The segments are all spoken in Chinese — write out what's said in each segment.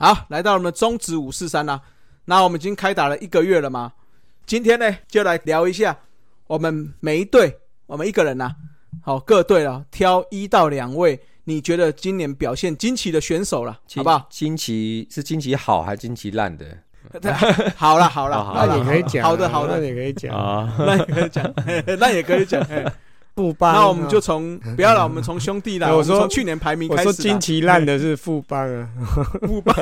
好，来到我们中指五四三啦。那我们已经开打了一个月了嘛？今天呢，就来聊一下我们每一队，我们一个人呐，好各队了，挑一到两位，你觉得今年表现惊奇的选手了，好不好？惊奇是惊奇好还是惊奇烂的？好了好了，好 那 也可以讲，好的好的那也可以讲。啊，那也可以讲，那也可以讲。嘿富邦，那我们就从不要了，我们从兄弟啦，我说从去年排名我开始啦。说惊奇烂的是富邦啊，富邦，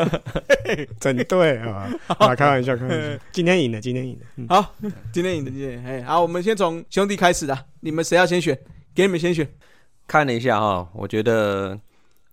整队啊，啊，开玩笑，开玩笑。今天赢了，今天赢了。嗯好，今天赢的今天，哎，好，我们先从兄弟开始的，你们谁要先选？给你们先选。看了一下哈，我觉得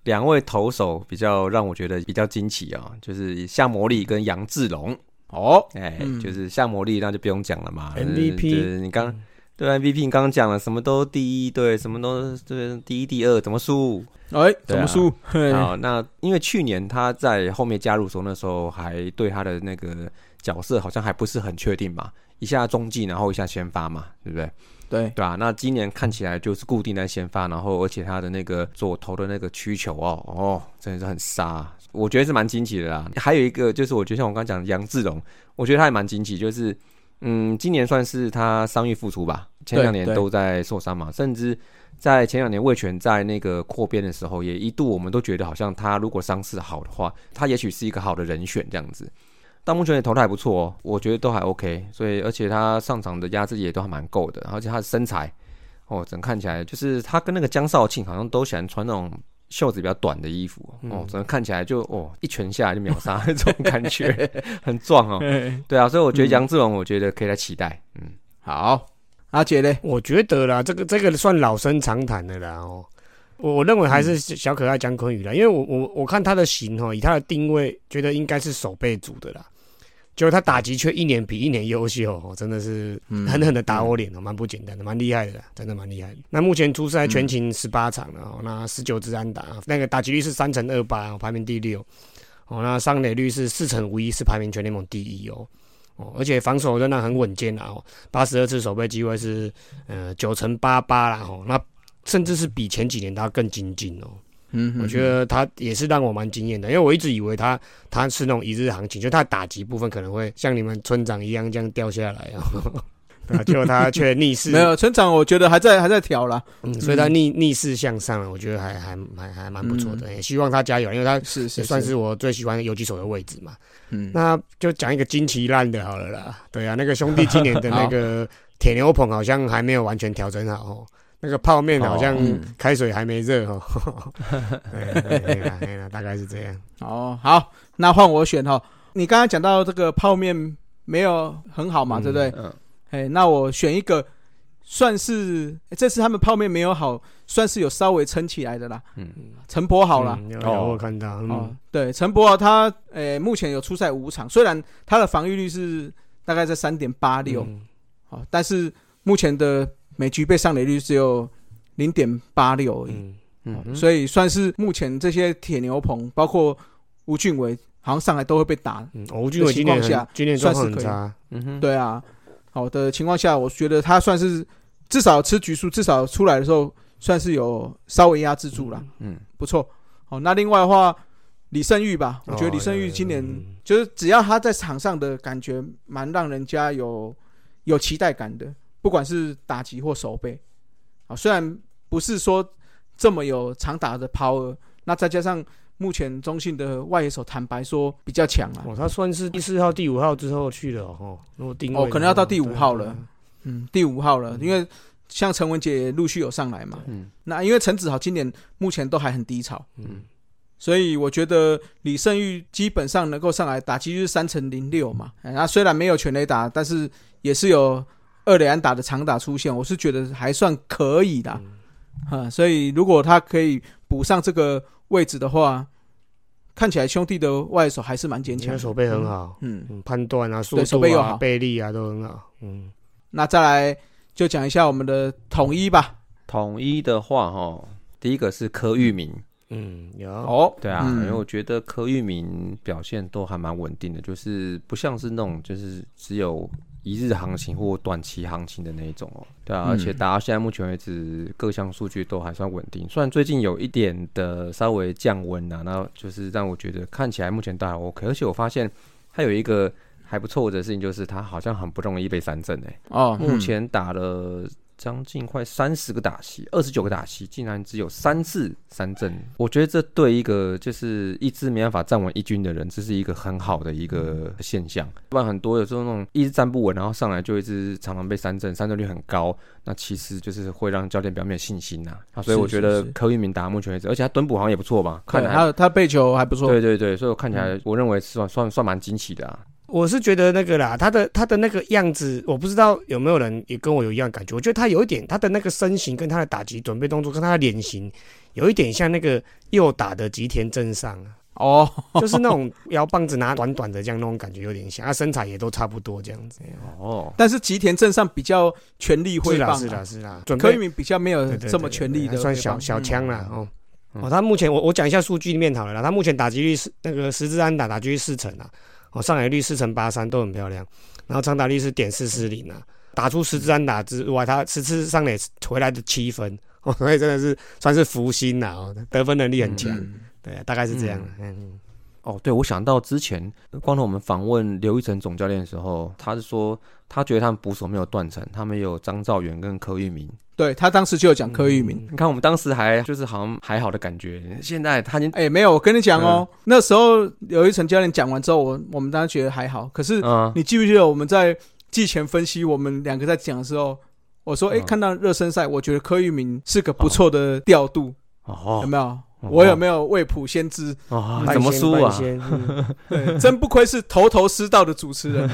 两位投手比较让我觉得比较惊奇啊，就是夏魔力跟杨志龙。哦，哎、嗯就是夏魔力，那就不用讲了嘛 MVP 你刚对 MVP，你刚刚讲了，什么都第一，对，什么都对第一、第二，怎么输？哎，怎么输？嘿好，那因为去年他在后面加入的时候，那时候还对他的那个角色好像还不是很确定嘛，一下中继，然后一下先发嘛，对不对？对，对啊，那今年看起来就是固定在先发，然后而且他的那个左投的那个曲球哦哦，真的是很杀，我觉得是蛮惊奇的啦。还有一个就是我觉得像我刚刚讲的杨志龙，我觉得他也蛮惊奇，就是嗯，今年算是他伤愈复出吧，前两年都在受伤嘛，甚至在前两年魏权在那个扩编的时候，也一度我们都觉得好像他如果伤势好的话，他也许是一个好的人选这样子。到目前也投的还不错哦，我觉得都还 OK，所以而且他上场的压制也都还蛮够的，而且他的身材哦，整看起来就是他跟那个江少庆好像都喜欢穿那种袖子比较短的衣服哦，整个看起来就哦一拳下来就秒杀那种感觉，很壮哦。对啊，所以我觉得杨志龙，我觉得可以来期待，嗯，好，阿杰呢，我觉得啦，这个这个算老生常谈的啦哦。我我认为还是小可爱姜昆宇啦，因为我我我看他的型哦，以他的定位，觉得应该是守备组的啦。结果他打击却一年比一年优秀哦，真的是狠狠的打我脸哦，蛮不简单的，蛮厉害的啦，真的蛮厉害的。那目前出赛全勤十八场了哦，那十九支安打，那个打击率是三乘二八，排名第六。哦，那上垒率是四乘五一，是排名全联盟第一哦。哦，而且防守仍然很稳健啊！哦，八十二次守备机会是呃九乘八八啦，哦，那甚至是比前几年他更精进哦。嗯我觉得他也是让我蛮惊艳的，因为我一直以为他他是那种一日行情，就他打击部分可能会像你们村长一样这样掉下来啊。对啊，结果他却逆势 没有村长，我觉得还在还在调啦，嗯，所以他逆逆势向上，我觉得还还还还蛮不错的，也希望他加油，因为他是是也算是我最喜欢的游击手的位置嘛。嗯，那就讲一个惊奇烂的好了啦。对啊，那个兄弟今年的那 个铁牛棚好像还没有完全调整好哦，那个泡面好像开水还没热哦。对大概是这样。哦，好，那换我选哈。你刚刚讲到这个泡面没有很好嘛，嗯对不对？嗯，哎，那我选一个，算是这次他们泡面没有好，算是有稍微撑起来的啦。嗯，陈博好啦，嗯有哦我看到，哦嗯，，对，陈柏豪他呃目前有出赛五场，虽然他的防御率是大概在三点八六，嗯哦，但是目前的每局被上垒率只有零点八六而已。嗯嗯，所以算是目前这些铁牛棚，包括吴俊伟，好像上来都会被打。嗯，吴俊伟今年的情况下很今年状况算是可以很差，嗯哼，对啊，好的情况下，我觉得他算是至少吃局数，至少出来的时候算是有稍微压制住了，嗯，不错。好，那另外的话，李胜玉吧，我觉得哦李胜玉今年嗯就是只要他在场上的感觉，蛮让人家有有期待感的，不管是打击或守备。啊，虽然不是说这么有长打的 power，那再加上目前中信的外野手，坦白说比较强啊。哦，他算是第四号、第五号之后去了哦。如果定位哦可能要到第五号了嗯，第五号了，因为像陈文杰也陆续有上来嘛。嗯，那因为陈子豪今年目前都还很低潮，嗯，所以我觉得李胜玉基本上能够上来打，击率是三乘零六嘛。哎那虽然没有全垒打，但是也是有二垒安打的长打出现，我是觉得还算可以的。啊、所以如果他可以补上这个位置的话，看起来兄弟的外手还是蛮坚强手背很好，嗯，嗯，判断啊、手度啊、背又好。背力啊都很好，嗯，那再来就讲一下我们的统一吧。统一的话哈，第一个是柯玉明，嗯，有，哦，对啊，嗯。因为我觉得柯玉明表现都还蛮稳定的，就是不像是那种就是只有一日行情或短期行情的那一种哦，对啊，嗯。而且打到现在目前为止，各项数据都还算稳定，虽然最近有一点的稍微降温啊，那就是让我觉得看起来目前都还 OK，而且我发现它有一个还不错的事情，就是它好像很不容易被三振诶、哦，目前打了将近快三十个打席，二十九个打席，竟然只有三次三振。我觉得这对一个就是一支没办法站稳一军的人，这是一个很好的一个现象。不然很多有时候那种一直站不稳，然后上来就一直常常被三振，三振率很高，那其实就是会让教练表面有信心呐、啊。所以我觉得是是柯玉明打目前为止，而且他蹲捕好像也不错吧，看对，来他他背球还不错，对对对，所以我看起来我认为算算算蛮惊奇的啊。我是觉得那个啦，他的他的那个样子，我不知道有没有人也跟我有一样感觉。我觉得他有一点，他的那个身形跟他的打击准备动作跟他的脸型，有一点像那个右打的吉田正尚啊，哦，就是那种摇棒子拿短短的这样那种感觉有点像，他身材也都差不多这样子。哦，但是吉田镇上比较全力挥棒啊，是啦是啦，柯以明比较没有这么全力的算小小嗯。枪啦哦。嗯。哦，他目前我我讲一下数据里面好了啦，他目前打击率是那个十支安打打击率四成啊，哦上垒率四乘八三都很漂亮，然后长打率是点四四零啊，打出十支安打之外，他十次上垒回来的七分，哦，所以真的是算是福星呐，哦，得分能力很强，嗯对，大概是这样，嗯，哦，对，我想到之前光头我们访问刘一成总教练的时候，他是说他觉得他们捕手没有断层，他们有张兆元跟柯玉明。对他当时就有讲柯玉明，你看我们当时还就是好像还好的感觉，现在他已经哎、没有，我跟你讲哦，嗯。那时候有一层教练讲完之后，我我们当时觉得还好，可是嗯。你记不记得我们在季前分析，我们两个在讲的时候，我说，哎、嗯。看到热身赛，我觉得柯玉明是个不错的调度，有哦没有？我有没有未卜先知？哦怎么输啊？嗯 对，真不愧是头头是道的主持人。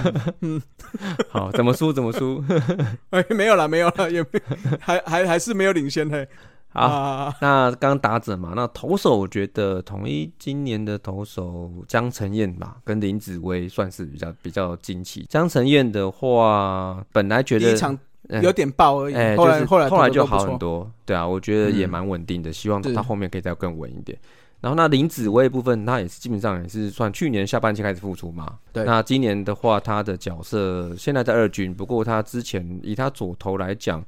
好，怎么输怎么输？哎，没有了，没有了，也没，还还还是没有领先嘿。好，啊，那刚刚打者嘛，那投手我觉得统一今年的投手江承彦吧，跟林子威算是比较比较惊奇。江承彦的话，本来觉得第一场嗯有点爆而已，哎、后来就是后来投得就。好很多，对啊，我觉得也嗯蛮稳定的，希望是他后面可以再更稳一点。然后那林子薇部分，他也是基本上也是算去年下半季开始复出嘛。对那今年的话，他的角色现在在二军，不过他之前以他左投来讲，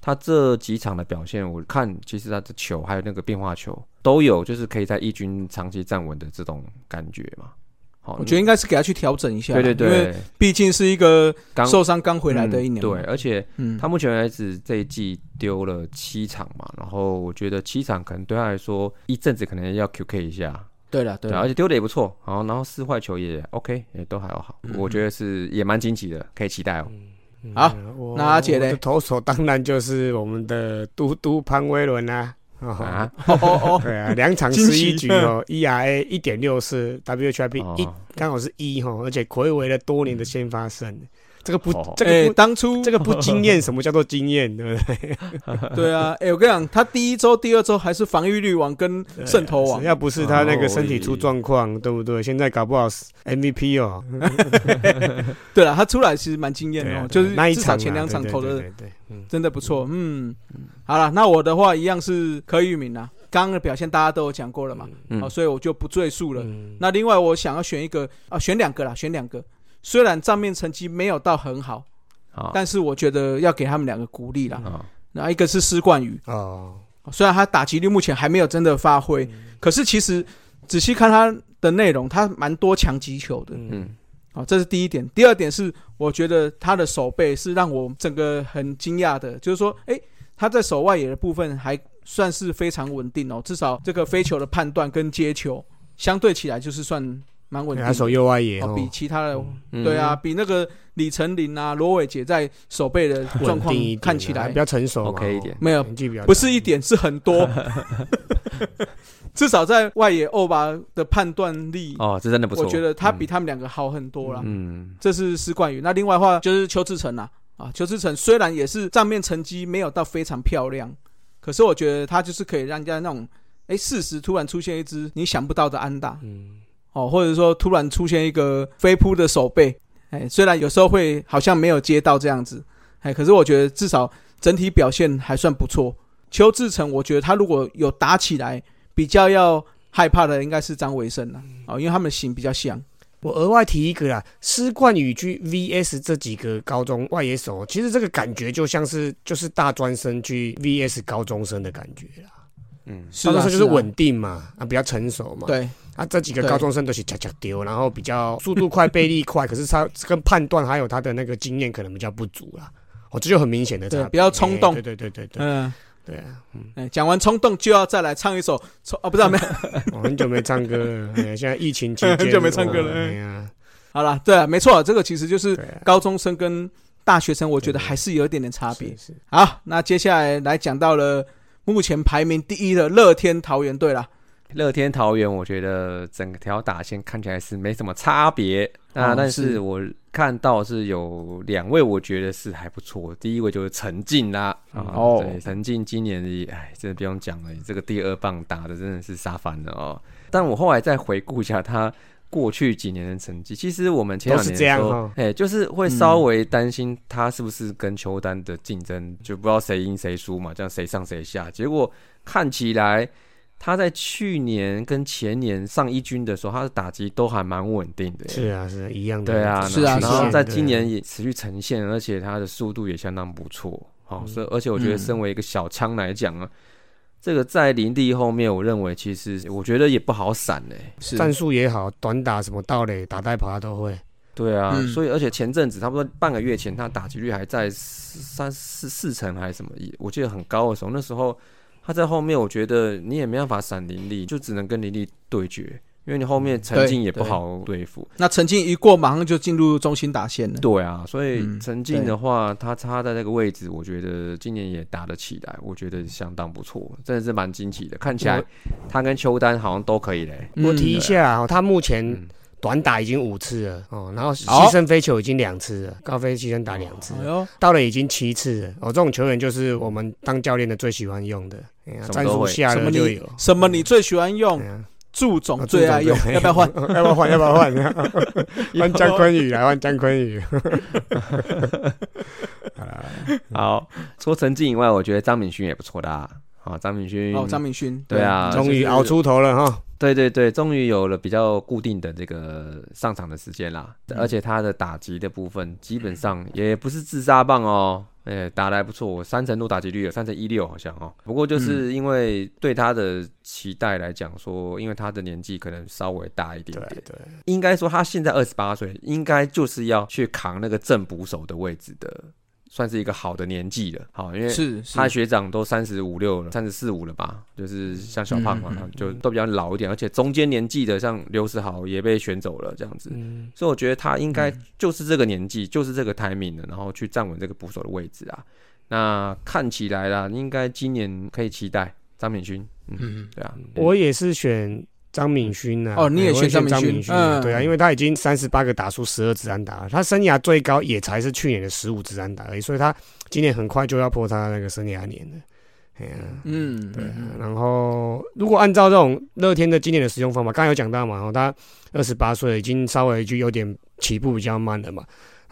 他这几场的表现，我看其实他的球还有那个变化球都有，就是可以在一军长期站稳的这种感觉嘛。好，我觉得应该是给他去调整一下，对对因为对，毕竟是一个刚受伤刚回来的一年对，而且嗯，他目前为止这一季丢了七场嘛，然后我觉得七场可能对他来说一阵子可能要 QK 一下，对了对对，而，且丢的也不错，好，然后四坏球也 OK，也都还好，嗯我觉得是也蛮惊奇的，可以期待哦。好那阿姐嘞我的投手当然就是我们的嘟嘟潘威伦啊。哦啊，哦哦哦，对啊，两场十一局哦，ERA 一点六四，WHIP 一哦。刚好是一哈，而且暌违了多年的先发胜，这个不这个不当初这个不惊艳，什么叫做惊艳？对不对？对啊，哎，我跟你讲，他第一周、第二周还是防御率王跟胜投王，要不是他那个身体出哦状况，对不对？现在搞不好是 MVP 哦。对了，他出来其实蛮惊艳哦，就是那一场啊至少前两场投的真的不错，嗯，好了，那我的话一样是柯玉明啊，刚刚的表现大家都有讲过了嘛，嗯哦，所以我就不赘述了。嗯那另外我想要选一个啊，选两个啦，选两个。虽然账面成绩没有到很好，好，但是我觉得要给他们两个鼓励啦。好，那一个是施冠宇，哦，虽然他打击率目前还没有真的发挥，可是其实仔细看他的内容，他蛮多强击球的。嗯。好，哦，这是第一点。第二点是，我觉得他的手背是让我整个很惊讶的，就是说，诶，他在手外野的部分还算是非常稳定哦，至少这个飞球的判断跟接球相对起来就是算蛮稳定的。他守右外野哦，哦，比其他的、嗯。对啊，，比那个李成林啊、罗伟杰在守备的状况看起来。比较成熟 OK 一点。哦没有年纪比较不是一点，是很多。至少在外野欧巴的判断力，哦，这真的不错，我觉得他比他们两个好很多了。嗯，这是施冠宇。那另外的话就是邱志成啦，啊，邱志成虽然也是账面成绩没有到非常漂亮，可是我觉得他就是可以让人家那种，哎，适时突然出现一支你想不到的安打，嗯，哦，或者说突然出现一个飞扑的手背，哎，虽然有时候会好像没有接到这样子，哎，可是我觉得至少整体表现还算不错。邱志成，我觉得他如果有打起来，比较要害怕的应该是张维生了，哦，因为他们型比较像。我额外提一个啦，施冠宇去 VS 这几个高中外野手，其实这个感觉就像是就是大专生去 VS 高中生的感觉啦。嗯，是啊，高中生就是啊稳定嘛，啊，比较成熟嘛。对，啊，这几个高中生都是恰恰丢，然后比较速度快、背力快，可是他跟判断还有他的那个经验可能比较不足啦。哦，这就很明显的差别。比较冲动。哎对对对对对。嗯，对啊！嗯。讲完冲动就要再来唱一首冲啊，不是啊没有，我 很久没唱歌了，哎现在疫情期间很久没唱歌了哦哎。呀，好了，对啊，没错，这个其实就是高中生跟大学生，我觉得还是有一点点差别。好，那接下来来讲到了目前排名第一的乐天桃园队啦。乐天桃园，我觉得整条打线看起来是没什么差别。那、哦但是是我看到是有两位，我觉得是还不错。第一位就是陈静啦，啊，哦对，陈静今年也，哎，真的不用讲了，这个第二棒打的真的是杀翻了哦。但我后来再回顾一下他过去几年的成绩，其实我们前两年的时候这样哦，哎、就是会稍微担心他是不是跟邱丹的竞争，就不知道谁赢谁输嘛，这样谁上谁下。结果看起来他在去年跟前年上一军的时候，他的打击都还蛮稳定的。是啊是一样的，对啊，是啊然后在今年也持续呈现，而且他的速度也相当不错。好、所以而且我觉得嗯身为一个小枪来讲啊，这个在林地后面，我认为其实我觉得也不好闪嘞、是战术也好，短打什么盗垒、打带跑他都会。对啊，嗯所以而且前阵子差不多半个月前，他打击率还在三四四成还是什么，我记得很高的时候，那时候他在后面，我觉得你也没办法闪林立，就只能跟林立对决，因为你后面陈静也不好对付。那陈静一过，马上就进入中心打线了。对啊，所以嗯陈静的话，他插在那个位置，我觉得今年也打得起来，我觉得相当不错，真的是蛮惊奇的。看起来他跟邱丹好像都可以嘞。嗯我提一下哦，他目前嗯短打已经五次了哦，然后牺牲飞球已经两次了，高飞牺牲打两次了，哎呦，到了已经七次了。哦，这种球员就是我们当教练的最喜欢用的，哎呀战术下什么就有。什么你最喜欢用祝总最爱用啊，要不要换？要不要换？要不要换？换姜昆宇来，换姜昆宇。好，除了陈静以外，我觉得张敏勋也不错的啊。好，张敏勋哦，张敏勋，对啊终于熬出头了哈。对对对，终于有了比较固定的这个上场的时间啦，而且他的打击的部分基本上也不是自杀棒哦，哎、打的还不错，三成多打击率有三成一六好像哦。不过就是因为对他的期待来讲说，因为他的年纪可能稍微大一点点，对对，应该说他现在二十八岁，应该就是要去扛那个正捕手的位置的，算是一个好的年纪了。好，因为是是他学长都三十五六了，三十四五了吧？就是像小胖嘛，嗯嗯就都比较老一点，而且中间年纪的像刘世豪也被选走了，这样子。嗯，所以我觉得他应该就是这个年纪，就是这个 timing 了，然后去站稳这个捕手的位置啊。那看起来啦，应该今年可以期待张敏勋。嗯，嗯，对啊，我也是选张敏勋啊。哦你也选张敏勋嗯对啊，因为他已经三十八个打出十二支安打了，他生涯最高也才是去年的十五支安打而已，所以他今年很快就要破他那个生涯年了。哎呀、嗯，对啊，然后如果按照这种乐天的今年的使用方法，刚才有讲到嘛，然后，他二十八岁，已经稍微就有点起步比较慢了嘛。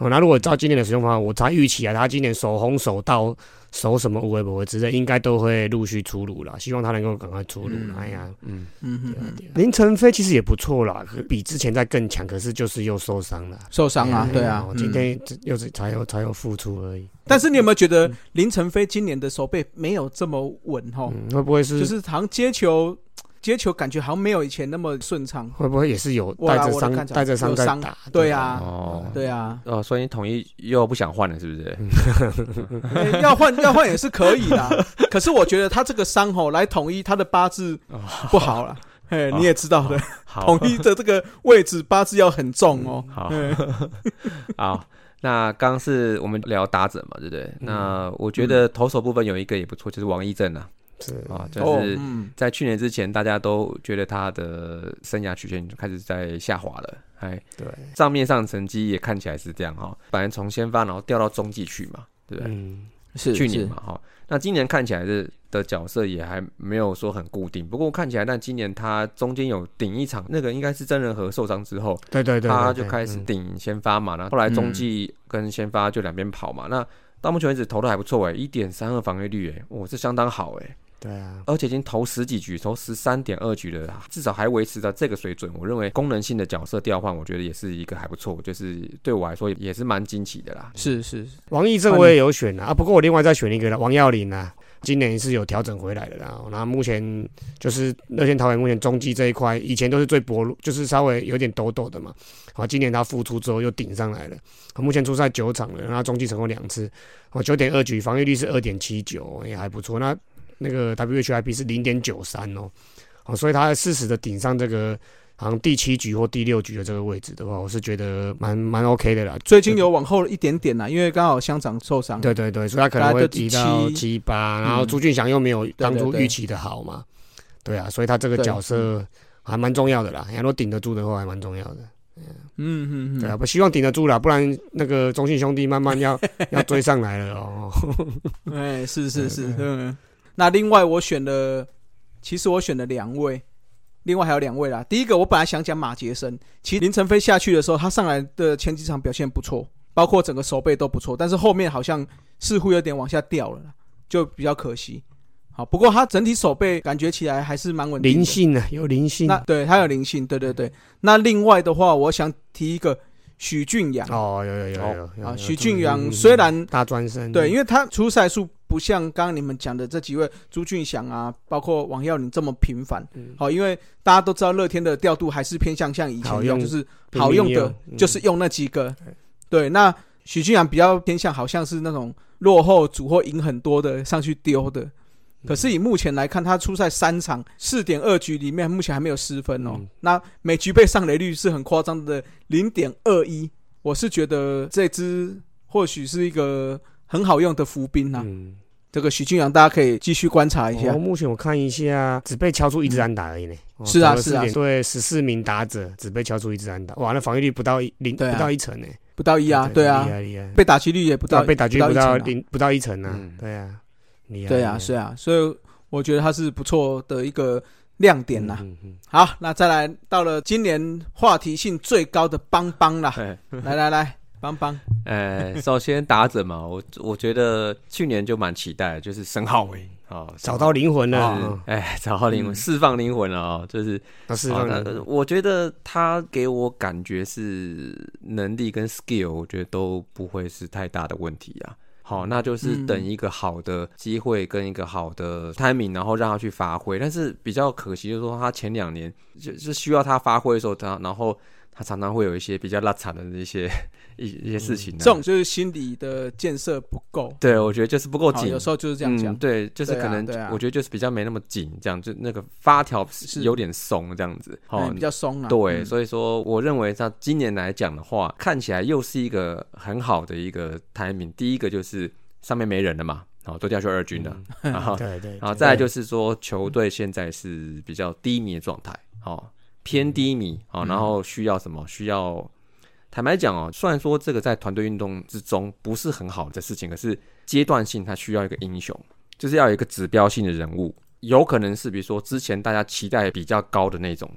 哦，那如果照今年的使用方法，我才预期啊，他今年手红手到手什么无为不为之类，应该都会陆续出炉了。希望他能够赶快出炉哎呀，嗯，嗯嗯嗯，林晨飞其实也不错啦，比之前在更强，可是就是又受伤了。受伤啊，对啊哦，嗯今天这又是才有才有复出而已。但是你有没有觉得林晨飞今年的手背没有这么稳哈？嗯，会不会是就是好像接球接球感觉好像没有以前那么顺畅。会不会也是有带着伤带着伤在打？对啊哦，对啊，哦，所以你统一又不想换了，是不是？欸要换要换也是可以啦。可是我觉得他这个伤吼来统一他的八字不好了。嘿，哦你也知道的，统一的这个位置八字要很重哦。好嗯好，那刚是我们聊打者嘛，对不对？那我觉得投手部分有一个也不错，就是王一正啊，是啊，就哦，是嗯，在去年之前，大家都觉得他的生涯曲线就开始在下滑了，哎，对，账面上成绩也看起来是这样哈，反正从先发然后掉到中继去嘛，对不对？嗯，是去年嘛哈，那今年看起来是的角色也还没有说很固定，不过看起来，但今年他中间有顶一场，那个应该是真人和受伤之后，对对对，他就开始嗯顶先发嘛，然后后来中继跟先发就两边跑嘛。那到目前为止投的还不错哎，一点三二防御率哎，哇，这相当好哎。对啊，而且已经投十几局，投十三点二局了，至少还维持到这个水准。我认为功能性的角色调换，我觉得也是一个还不错，就是对我来说也是蛮惊奇的啦。是是，王义正我也有选啊，啊，不过我另外再选一个了，王耀林啊，今年是有调整回来的啦。然后目前就是乐天桃园目前中继这一块，以前都是最薄弱，就是稍微有点抖抖的嘛。好，今年他复出之后又顶上来了，目前出赛九场了，然后中继成功两次，哦，九点二局，防御率是二点七九，也还不错。那那个 WHIP 是零点九三哦，哦，所以他适时的顶上这个好像第七局或第六局的这个位置的话，我是觉得蛮蛮 OK 的啦。最近有往后了一点点啦，因为刚好乡长受伤。对对对，所以他可能会提到七七八，嗯然后朱俊祥又没有当初预期的好嘛，对啊，所以他这个角色还蛮重要的啦。如果顶得住的话，还蛮重要的。嗯嗯嗯，对啊，不希望顶得住啦，不然那个中信兄弟慢慢要 要追上来了哦。哎，是是是，嗯。那另外我选了，其实我选了两位，另外还有两位啦。第一个我本来想讲马杰森，其实林晨飞下去的时候，他上来的前几场表现不错，包括整个手背都不错，但是后面好像似乎有点往下掉了，就比较可惜。好，不过他整体手背感觉起来还是蛮稳定的，灵性啊，有灵性那对他有灵性，对对对。那另外的话，我想提一个许俊阳。哦，有有有有有啊，许俊嗯阳嗯虽然大专生，对，因为他出赛数不像刚刚你们讲的这几位朱俊祥啊，包括王耀林这么频繁。嗯好，因为大家都知道乐天的调度还是偏向像以前一样，好用就是好用的，嗯就是用那几个。对，那许俊阳比较偏向好像是那种落后组或赢很多的上去丢的。可是以目前来看，他出赛三场四点二局里面，目前还没有失分哦。嗯那每局被上垒率是很夸张的零点二一，我是觉得这支或许是一个很好用的伏兵啊。嗯，这个徐俊阳大家可以继续观察一下。哦，目前我看一下，只被敲出一支安打而已呢。哦是啊是啊。4点对，十四名打者只被敲出一支安打，哇，那防御率不到一零，啊。不到一成呢。不到一啊，对啊。厉，害厉害，被打击率也不到，被打击不到零，不到一成啊。嗯，对啊，厉害，对啊，是啊，所以我觉得他是不错的一个亮点呐。嗯嗯好，那再来到了今年话题性最高的邦邦啦，哎，来来来，邦邦，呃，首先打者嘛，我我觉得去年就蛮期待的，就是申浩伟啊，找到灵魂了。哎，找到灵魂，嗯。释放灵魂了啊，就是那释好那放我觉得他给我感觉是能力跟 skill，我觉得都不会是太大的问题啊。好，那就是嗯等一个好的机会跟一个好的 timing，然后让他去发挥。但是比较可惜，就是说他前两年就是需要他发挥的时候，他然后他常常会有一些比较拉惨的一些一一些事情、啊。这种就是心理的建设不够，对我觉得就是不够，紧有，时候就是这样讲嗯。。对，就是可能、我觉得就是比较没那么紧，这样就那个发条是有点松这样子。好、哎比较松啊。对，嗯所以说我认为他今年来讲的话，看起来又是一个很好的一个 timing。第一个就是上面没人了嘛，好都掉去二军了，然后 对对，然后再来就是说球队现在是比较低迷的状态，哦，偏低迷，哦，然后需要什么？需要坦白讲哦，虽然说这个在团队运动之中不是很好的事情，可是阶段性它需要一个英雄，就是要有一个指标性的人物，有可能是比如说之前大家期待比较高的那种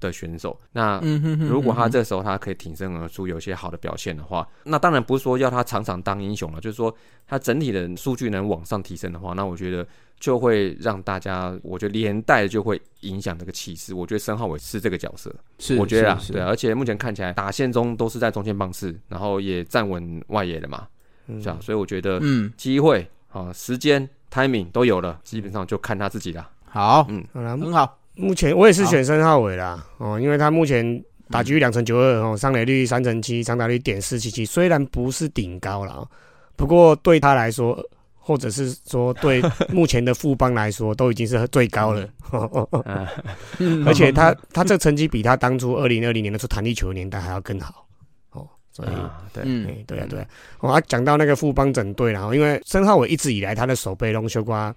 的选手，那如果他嗯这时候他可以挺身而出，有一些好的表现的话，那当然不是说要他场场当英雄了，就是说他整体的数据能往上提升的话，那我觉得就会让大家，我觉得连带就会影响这个气势。我觉得申浩伟是这个角色，是我觉得啊，是对啊，而且目前看起来打线中都是在中间棒次，然后也站稳外野了嘛，嗯。是啊，所以我觉得嗯，机会啊、时间、timing 都有了，基本上就看他自己了。好，嗯。很好。目前我也是选申浩伟啦，哦，因为他目前打击率两成九二，哦，上垒率三成七，长打率点四七七，虽然不是顶高了，哦不过对他来说，或者是说对 目前的富邦来说，都已经是最高了。而且他他这成绩比他当初二零二零年的出弹力球的年代还要更好哦，所以。啊对，嗯哎，对啊，对啊。哦，啊，讲到那个富邦整队啦，然后因为申浩伟一直以来他的手背龙修瓜，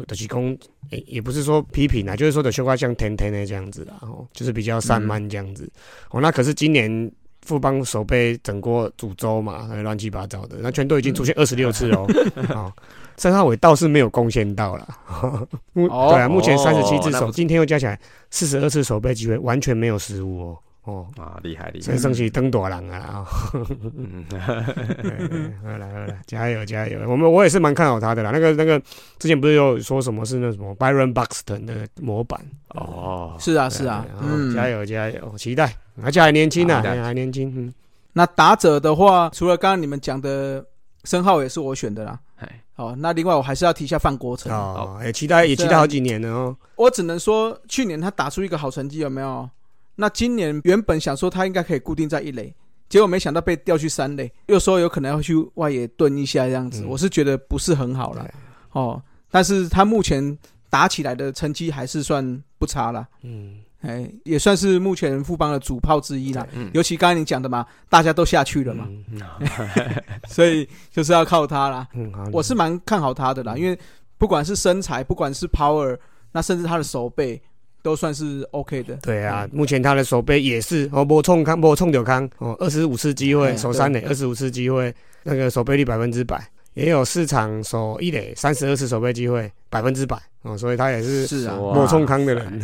的的是讲，也也不是说批评啊，就是说的修瓜像甜甜的这样子啦，哦，就是比较散漫这样子。哦，那可是今年富邦手背整过主州嘛，还乱七八糟的，那全都已经出现二十六次哦。哦，申浩伟倒是没有贡献到了。目哦对啊，目前三十七只手，哦今天又加起来四十二次手背机会，完全没有失误哦。哦，啊，厉害厉害所以，算是登大人啊。哦嗯，好了好了，加油加油！我们我也是蛮看好他的啦。那个那个之前不是有说什么是那什么 Byron Buxton 的模板？哦，是啊是啊，嗯，嗯，加油加油，期待，而且还年轻啊，还还年轻，嗯，那打者的话，除了刚刚你们讲的申浩也是我选的啦。哎，哦，那另外我还是要提一下范国成。哦，也期待也期待好几年了哦。我只能说，去年他打出一个好成绩，有没有？那今年原本想说他应该可以固定在一垒，结果没想到被调去三垒，又说有可能要去外野蹲一下这样子，嗯。我是觉得不是很好了哦。但是他目前打起来的成绩还是算不差啦，嗯，哎，也算是目前富邦的主炮之一啦。嗯，尤其刚才你讲的嘛，大家都下去了嘛，嗯 所以就是要靠他啦。嗯，我是蛮看好他的啦，因为不管是身材，不管是 power，那甚至他的手背都算是 OK 的。对啊，目前他的手背也是哦，莫冲康，莫冲丢康哦，二十五次机会哎守三垒，二十五次机会，那个守备率百分之百，也有四场守一垒，三十二次守备机会百分之百哦，所以他也是是啊，哇莫冲康的人，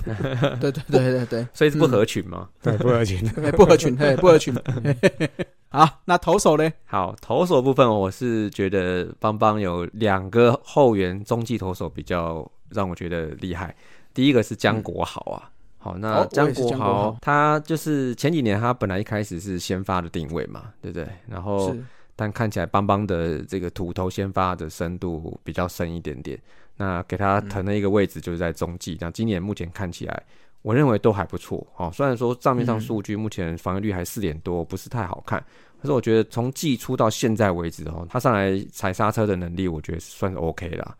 对对对对对，所以是不合群吗？对，不合群。哎不合群，嘿，不合群。好，那投手呢？好，投手部分我是觉得邦邦有两个后援中继投手比较让我觉得厉害。第一个是江国豪啊，好，那江国豪他就是前几年他本来一开始是先发的定位嘛，对不对？然后但看起来邦邦的这个土头先发的深度比较深一点点，那给他腾了一个位置就是在中继。那今年目前看起来，我认为都还不错。哦，虽然说账面上嗯数据目前防御率还四点多，不是太好看，可是我觉得从季初到现在为止哦，他上来踩刹车的能力，我觉得算是 OK 啦。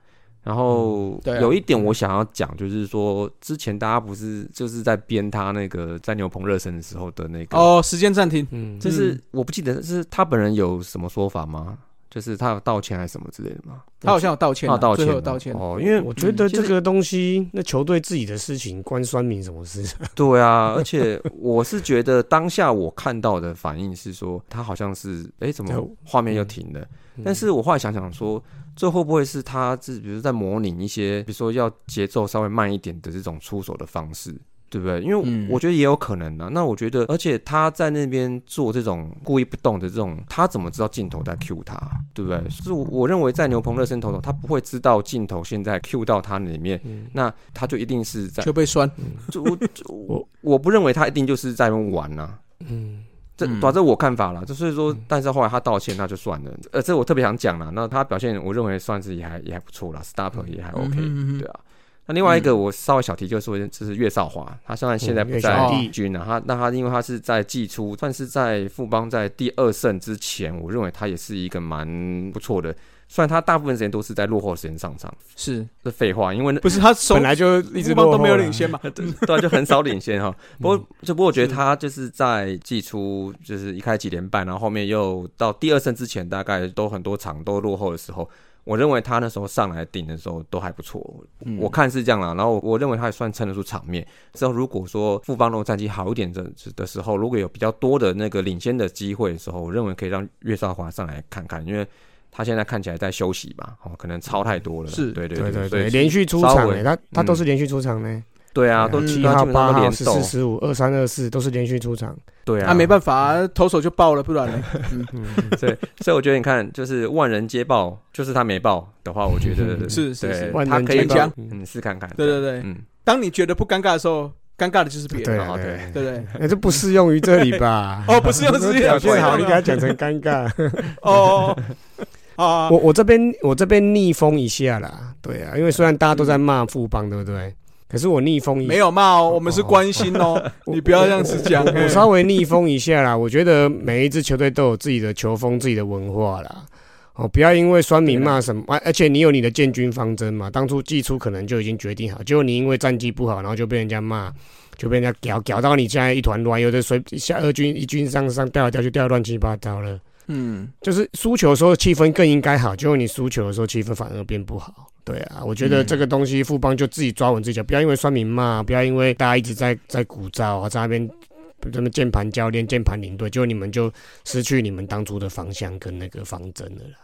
然后有一点我想要讲，就是说之前大家不是就是在编他那个在牛棚热身的时候的那个哦，时间暂停。嗯，就是我不记得是他本人有什么说法吗？就是他有道歉还是什么之类的吗？他好像有道歉啊，他道歉啊，有道歉。哦，因为我觉得这个东西，那球队自己的事情关酸民什么事？对啊，而且我是觉得当下我看到的反应是说，他好像是哎、怎么有画面又停了？嗯但是我后来想想说，这会不会是他是比如在模拟一些，比如说要节奏稍微慢一点的这种出手的方式？对不对？因为嗯我觉得也有可能啊。那我觉得，而且他在那边做这种故意不动的这种，他怎么知道镜头在 cue 他？对不对？是我我认为在牛棚热身投手，他不会知道镜头现在 cue 到他里面，嗯那他就一定是在就被酸。就我就我我不认为他一定就是在那边玩呐、嗯，这嗯反正我看法啦，就所以说，但是后来他道歉，那就算了。呃，这我特别想讲啦，那他表现我认为算是也还也还不错啦 s t o p 也还 OK，、对啊。那另外一个我稍微小提就是说，就是岳少华，他虽然现在不在小弟军啊，他那他因为他是在季初，算是在富邦在第二胜之前，我认为他也是一个蛮不错的。虽然他大部分时间都是在落后时间上场，是这废话，因为那不是他手本来就一直富邦都没有领先嘛？对就很少领先哈。不过，就不过我觉得他就是在季初就是一开几连败，然后后面又到第二胜之前，大概都很多场都落后的时候，我认为他那时候上来顶的时候都还不错。嗯我看是这样啦，然后我认为他也算撑得住场面。之后如果说富邦如果战绩好一点的的时候，如果有比较多的那个领先的机会的时候，我认为可以让岳少华上来看看，因为他现在看起来在休息吧，哦，可能超太多了。是对对对对对，连续出场欸，他他都嗯是连续出场呢。对啊，都嗯七号、八号、四、，十五、二三、二四都是连续出场。对啊，那没办法啊，投手就爆了，不然呢？嗯，所以，所以我觉得你看，就是万人皆爆，就是他没爆的话，我觉得 是是是万他可以嗯试看看。对对对嗯，当你觉得不尴尬的时候，尴尬的就是别人，对啊对哦对啊，对不适用于这里吧？哦，不适用直接表现好，你给他讲成尴尬。哦啊，我我这边我这边逆风一下啦，对啊，因为虽然大家都在骂富邦，对不对？可是我逆风一没有骂哦，我们是关心哦，你不要这样子讲。我稍微逆风一下啦，我觉得每一支球队都有自己的球风、自己的文化啦。哦，不要因为酸民骂什么，而而且你有你的建军方针嘛，当初季初可能就已经决定好，结果你因为战绩不好，然后就被人家骂，就被人家屌屌到你现在一团乱，有的随下二军一军上上掉来掉去掉乱七八糟了。嗯，就是输球的时候气氛更应该好，结果你输球的时候气氛反而变不好。对啊，我觉得嗯这个东西富邦就自己抓稳自己脚，不要因为酸民骂，不要因为大家一直在在鼓噪啊，在那边什么键盘教练、键盘领队，结果你们就失去你们当初的方向跟那个方针了啦。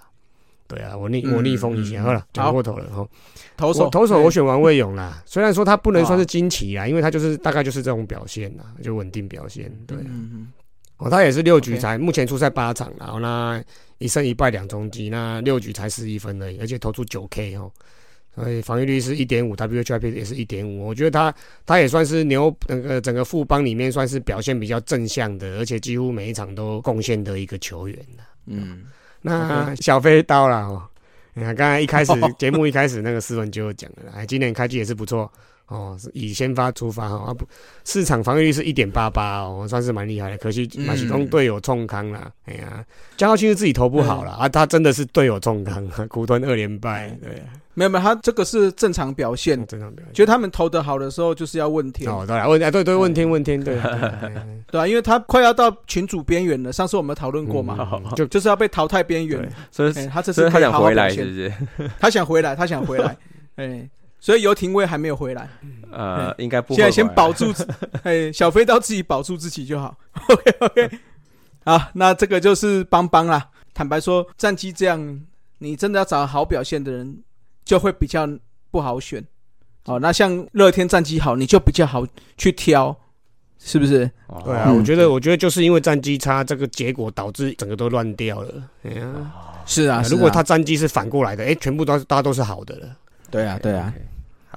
对啊，我逆嗯我逆风一下，嗯好了，讲过头了哈。投手。投手我对选王卫勇啦，虽然说他不能算是哦惊奇啦，因为他就是大概就是这种表现啦，就稳定表现。对，嗯嗯哦，他也是六局才，目前出赛八场，然后那一胜一败两中击，那六局才十一分而已，而且投出九 K 哦，所以防御率是一点五，WHIP 也是一点五，我觉得他他也算是牛那个整个副帮里面算是表现比较正向的，而且几乎每一场都贡献的一个球员啦嗯，那 小飞刀啦哦，你看刚才一开始 节目一开始那个斯文就有讲了，哎，今年开机也是不错哦，是以先发出发哈啊不，市场防御率是一点八八哦，算是蛮厉害的。可惜嗯马西公队友冲康啦，哎呀，江浩清是自己投不好啦，啊，他真的是队友冲康，苦吞二连败，对啊，没有没有，他这个是正常表现。正常表现。觉得他们投的好的时候，就是要问天，哦，对啊，问啊，对对，问天问天，对，对啊，因为他快要到群主边缘了。上次我们讨论过嘛，嗯就就是要被淘汰边缘。所以哎，他这次以他想回来是不是？他想回来，他想回来。哎，所以游廷威还没有回来，呃，应该不会现在先保住自，哎，小飞刀自己保住自己就好。OK OK，好，那这个就是邦邦啦。坦白说，战绩这样，你真的要找好表现的人，就会比较不好选。哦，那像乐天战绩好，你就比较好去挑，是不是？哦对啊，嗯我觉得我觉得就是因为战绩差，这个结果导致整个都乱掉了。哎呀，是啊，是啊如果他战绩是反过来的，哎，全部都是大家都是好的了。对啊，对啊。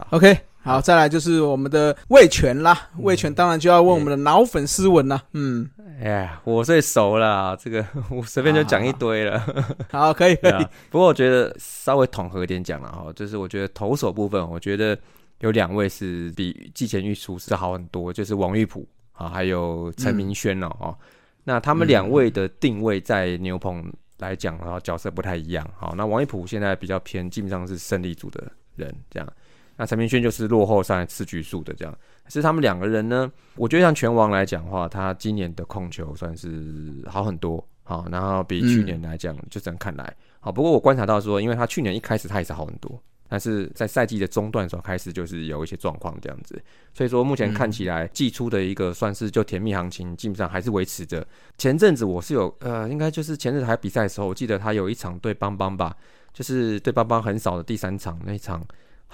OK，OK，好，再来就是我们的魏权啦。魏权当然就要问我们的老粉丝文啦。嗯，哎呀，我最熟了，这个我随便就讲一堆了。好，可以，可以。啊，不过我觉得稍微统合一点讲了哈，就是我觉得投手部分，我觉得有两位是比季前预出是好很多，就是王玉普啊，还有陈明轩哦、哦，那他们两位的定位在牛棚来讲，然后角色不太一样。好，那王玉普现在比较偏，基本上是胜利组的人这样。那陈明轩就是落后上来次局数的这样，是他们两个人呢，我觉得像拳王来讲的话，他今年的控球算是好很多，好，然后比去年来讲就这样看来，好，不过我观察到说，因为他去年一开始他也是好很多，但是在赛季的中段的时候开始就是有一些状况这样子，所以说目前看起来季初的一个算是就甜蜜行情，基本上还是维持着。前阵子我是有呃，应该就是前阵子还比赛的时候，我记得他有一场对邦邦吧，就是对邦邦很少的第三场那一场。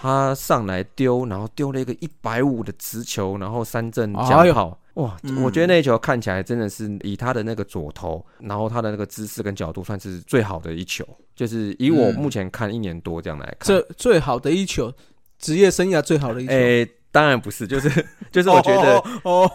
他上来丢，然后丢了一个一百五的直球，然后三振加炮，哇！嗯我觉得那一球看起来真的是以他的那个左投，然后他的那个姿势跟角度，算是最好的一球。就是以我嗯目前看一年多这样来看，这最好的一球，职业生涯最好的一球。诶、当然不是，就是 就是我觉得，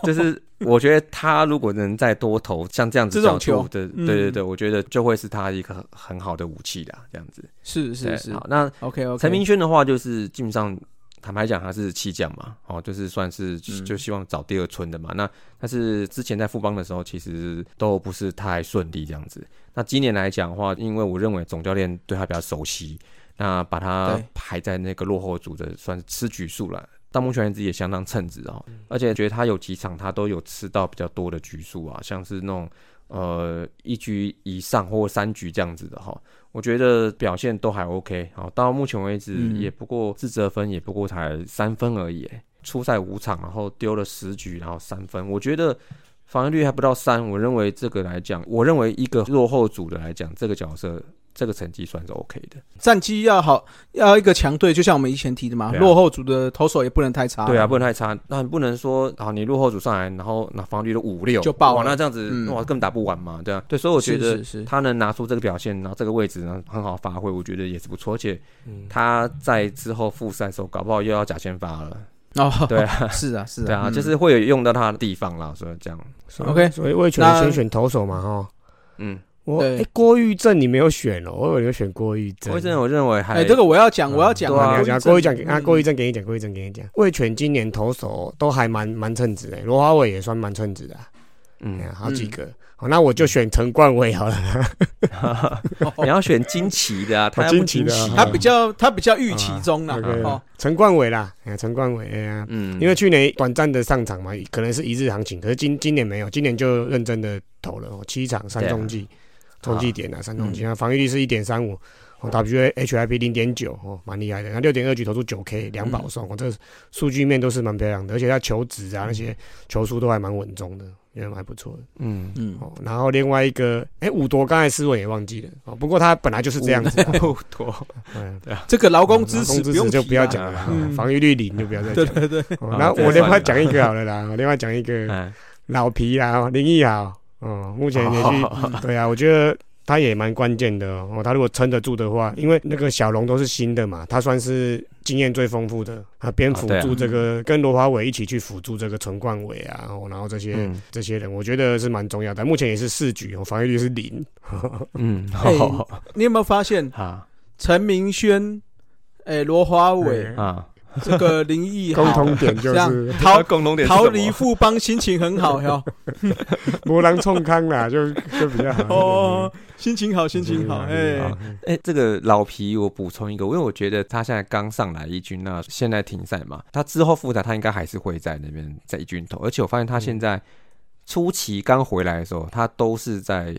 就是我觉得他如果能再多投像这样子角度的，球嗯对对对，我觉得就会是他一个很很好的武器啦，这样子。是是是好，那，OK OK。陈明轩的话，就是基本上坦白讲，他是弃将嘛，哦，就是算是嗯就希望找第二春的嘛。那但是之前在富邦的时候，其实都不是太顺利这样子。那今年来讲的话，因为我认为总教练对他比较熟悉，那把他排在那个落后组的算是吃局数了。大木拳自己也相当称职哦，而且觉得他有几场他都有吃到比较多的局数啊，像是那种呃一局以上或三局这样子的哈。我觉得表现都还 OK，好，到目前为止嗯也不过自责分也不过才三分而已，初赛五场，然后丢了十局，然后三分，我觉得防御率还不到三，我认为这个来讲，我认为一个落后组的来讲，这个角色这个成绩算是 OK 的，战绩要好，要一个强队，就像我们以前提的嘛，啊。落后组的投手也不能太差。对啊，不能太差，那你不能说啊，你落后组上来，然后那防御率都五六，就爆了。那这样子、嗯。哇根本打不完嘛，对啊，对，所以我觉得他能拿出这个表现，然后这个位置呢很好发挥，我觉得也是不错。而且嗯。他在之后复赛的时候，搞不好又要假先发了。哦，对啊，是啊是啊，对啊，嗯。就是会有用到他的地方啦，所以这样，所以 OK，所以魏权那先选投手嘛，哈。嗯，我对。哎，郭玉正你没有选哦，我以为你有选郭玉正。我真的我认为还哎，这个我要讲，我要讲对啊你要讲郭玉正啊，郭玉正，给你讲，郭玉正给你讲。魏权今年投手都还蛮蛮称职的，罗华伟也算蛮称职的啊，嗯。好几个。好，那我就选陈冠伟好了。你要选惊奇的啊，他惊奇的他比较他比较预期中啦。OK，哦，陈冠伟啦，哎，陈冠伟，哎呀，嗯，因为去年短暂的上场嘛，可能是一日行情，可是今今年没有，今年就认真的投了哦，七场三中计，中计点啊，三中计啊，防御率是一点三五，哦，WA HIP 零点九哦，蛮厉害的。那六点二局投出九 K 两保送，哦，这数据面都是蛮漂亮的，而且他球质啊那些球速都还蛮稳重的，也蛮不错的。嗯，嗯，哦，然后另外一个，哎，五夺刚才思文也忘记了哦，不过他本来就是这样子啊，不多，嗯，这个劳工支劳持不用就不要讲了，防御率零就不要再讲。对对对，哦啊然后我另外讲一个好了啦，我另外讲一个嗯，老皮啊，哦林毅啊，哦，目前也去，哦。对啊，我觉得他也蛮关键的哦。他如果撑得住的话，因为那个小龙都是新的嘛，他算是经验最丰富的啊，边辅助这个、跟罗华伟一起去辅助这个陈冠伟啊，哦然后这些、嗯这些人，我觉得是蛮重要的。目前也是四局哦，防御率是零，嗯，好好，你有没有发现啊陈明轩、哎罗华伟、嗯啊，这个林毅共同点就是 逃共同点逃离富邦，心情很好哟。魔狼冲康啦，就就比较好。哦，心情好，心情好，哎。啊，哎、这个老皮我补充一个，因为我觉得他现在刚上来一军，那现在停赛嘛，他之后复赛他应该还是会在那边在一军投，而且我发现他现在初期刚回来的时候，他都是在，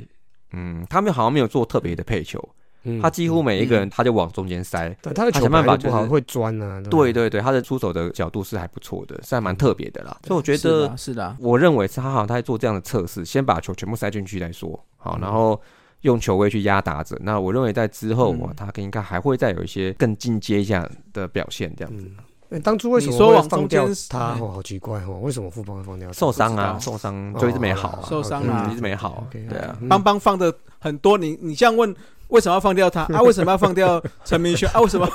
嗯，他们好像没有做特别的配球，嗯。他几乎每一个人他就往中间塞。对他的球他想办法就是本来就不好，会钻啊。对对？对，他的出手的角度是还不错的，是还蛮特别的啦。所以我觉得，是的，我认为是他好像他在做这样的测试，先把球全部塞进去再说，好，然后用球位去压打者。那我认为在之后，嗯。哇，他应该还会再有一些更进阶一下的表现，这样子。嗯，哎当初为什么放掉中间哎他？哦，好奇怪哦，为什么富邦会放掉他？受伤啊，受伤就一直没好啊，受伤啊。嗯一直没好对啊，嗯。邦邦放的很多，你你这样问，为什么要放掉他？啊，为什么要放掉陈明轩？啊，为什么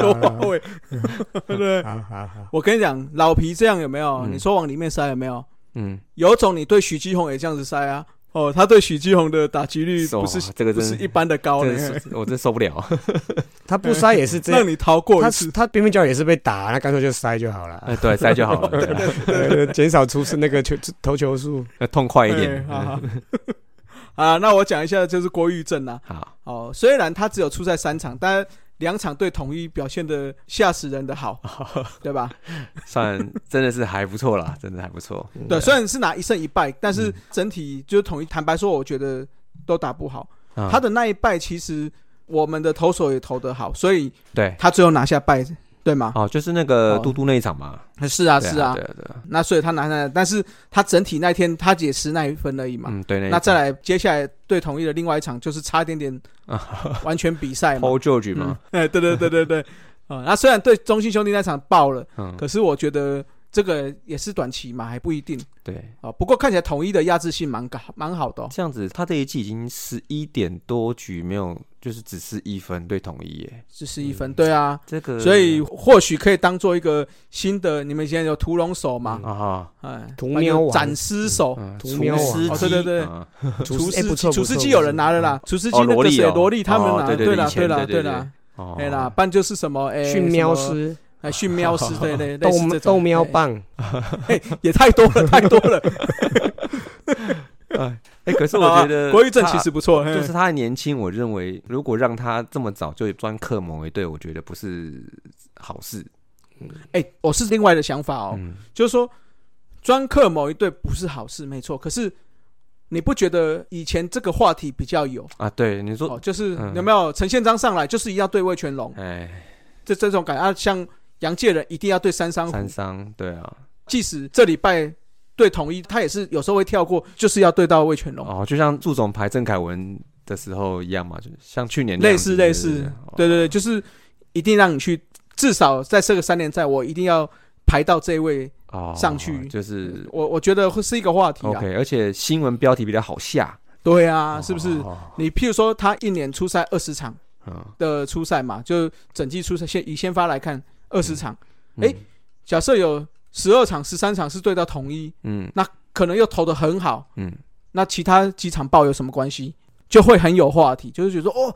罗华伟？对不 对？好好好，我跟你讲，老皮这样有没有？嗯你说往里面塞有没有？嗯，有种你对许基宏也这样子塞啊！哦，他对许继红的打击率不是这个不是一般的高真，的我真受不了。他不塞也是这样让，你逃过他一次。他边边角也是被打，那干脆就塞就好了，哎，对，塞就好了，对啊对减少出是那个球投球数。要痛快一哎点。啊，那我讲一下，就是郭玉正啊。好，哦，虽然他只有出赛三场，但两场对统一表现的吓死人的好，对吧？算真的是还不错啦，真的还不错。对，虽然是拿一胜一败，但是整体就是统一。坦白说，我觉得都打不好。啊他的那一败，其实我们的投手也投得好，所以对，他最后拿下败，对吗？哦，就是那个哦嘟嘟那一场嘛。是啊，是啊对。啊，对啊。那所以他拿下来，但是他整体那天他也失那一分而已嘛。嗯，对，那那再来，接下来对统一的另外一场，就是差一点点 完全比赛嘛。Paul George 嘛，哎，对对对对对，啊、那虽然对中信兄弟那场爆了，嗯，可是我觉得这个也是短期嘛，还不一定。对，啊。不过看起来统一的压制性蛮高，蛮好的、哦。这样子，他这一季已经十一点多局没有，就是只是一分对统一耶。只是一分，对啊，这个，所以或许可以当做一个新的，你们以前有屠龙手嘛，啊哈，哎，屠喵王。斩尸手，嗯，屠喵王。厨师哦对对对。厨厨师厨师机有人拿了啦，厨师机哦那个谁萝莉他们哦拿，对对以前对啦对啦对。啦，哦。哎啦，不然就是什么哎驯喵师、哎训喵 师，对对，逗逗喵哎棒，哎也太多了太多了。哎，哎可是我觉得啊国玉正其实不错，就是他还年轻，我认为如果让他这么早就专克某一队，我觉得不是好事。哎，我是另外的想法哦，嗯，就是说专克某一队不是好事，没错。可是你不觉得以前这个话题比较有啊，对，你哦？说，就是嗯有没有陈宪章上来就是一定要对魏全龙，哎，这这种感觉啊，像杨介人一定要对三商虎。三，商，对啊，即使这礼拜对统一，他也是有时候会跳过，就是要对到魏全龙，哦，就像祝总排郑凯文的时候一样嘛，就是像去年类似类似，对对？对，就是一定让你去，至少在这个三连赛，我一定要排到这一位，哦，上去。就是我我觉得会是一个话题啊。OK，而且新闻标题比较好下，对啊，是不是？哦。你譬如说他一年出赛二十场嗯，的出赛嘛，就整季出赛，先以先发来看二十场，嗯。哎假设有十二场、十三场是对到统一，嗯。那可能又投的很好，嗯，那其他几场爆有什么关系？就会很有话题，就是觉得说哦，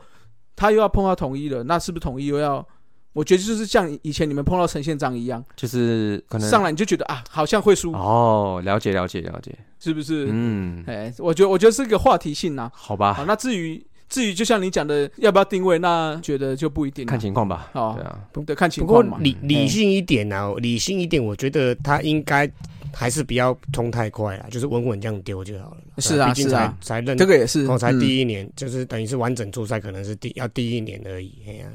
他又要碰到统一了，那是不是统一又要？我觉得就是像以前你们碰到陈县长一样，就是可能上来你就觉得啊，好像会输，哦，了解了解了解，是不是？嗯，哎，我觉得我觉得是一个话题性呐、好吧。好，，那至于至于就像你讲的，要不要定位，那觉得就不一定。看情况吧，哦对啊，对，看情不过况嘛。理理性一点啊，理性一点，我觉得他应该还是不要冲太快啦，就是稳稳这样丢就好了。是啊毕竟才是啊才认这个也是，哦，才嗯第一年，就是等于是完整出赛，可能是第要第一年而已。哎呀，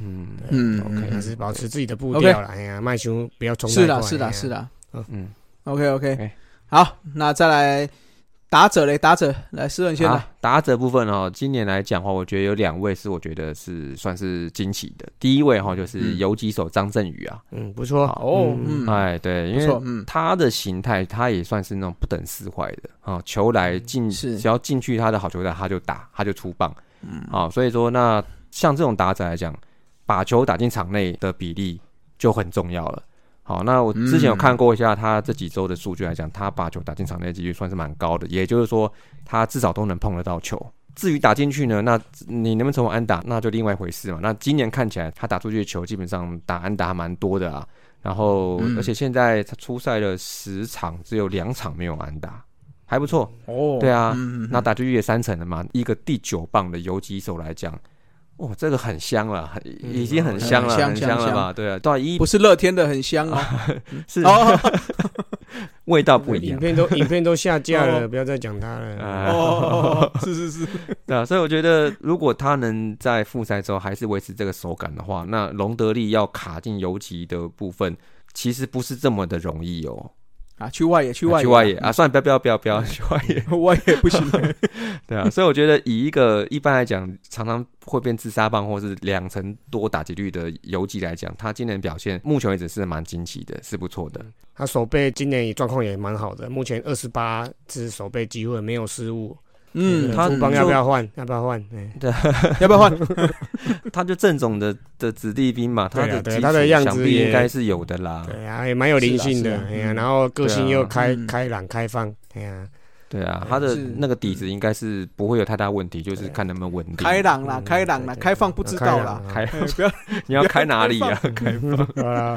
嗯嗯 OK，嗯还是保持自己的步 OK 调啦。哎呀，麦兄不要冲太快。是的是啦哎呀是的嗯，，OK OK，OK 好，那再来打者嘞，打者来，诗人先来。好，，打者部分哦，今年来讲的话，我觉得有两位是我觉得是算是惊奇的。第一位哈就是嗯。游击手张振宇啊，嗯，不错。哦，嗯，哎对，因不错，为嗯，他的形态他也算是那种不等式坏的啊，球来进只要进去他的好球带他就打，他就出棒，嗯。啊，所以说那像这种打者来讲，把球打进场内的比例就很重要了。好，那我之前有看过一下他这几周的数据来讲，他把球打进场内的几率算是蛮高的，也就是说他至少都能碰得到球。至于打进去呢，那你能不能成为安打，那就另外一回事嘛。那今年看起来他打出去的球基本上打安打还蛮多的啊，然后嗯而且现在他出赛了十场，只有两场没有安打，还不错。哦，对啊那打出去也三成了嘛，一个第九棒的游击手来讲，哇，这个很香了，很已经很香了，很香很香了香吧？对啊，到一不是乐天的很香啊，是哦 味道不一样。影片都影片都下架哦了，不要再讲它了。啊哦，是是是，对啊，所以我觉得，如果他能在复赛之后还是维持这个手感的话，那隆德利要卡进游击的部分，其实不是这么的容易哦。啊，去外野去外野去外野啊，算了，不要不要不要不要去外野。外野不行，对啊，所以我觉得以一个一般来讲常常会变自杀棒或是两成多打击率的游击来讲，他今年表现目前为止是蛮惊奇的，是不错的。他手背今年状况也蛮好的，目前二十八次手背机会没有失误。嗯，他要不要换？要不要换？对，要不要换？他就正总的的子弟兵嘛，他的他的样子应该是有的啦。对啊，也蛮有灵性的哎呀，嗯。然后个性又开嗯。开朗开放，哎呀，对啊，他的那个底子应该是不会有太大问题，就是看能不能稳定。开朗啦，嗯开朗啦，开放不知道啦，开，哎 不要你要开哪里啊？开放。啊，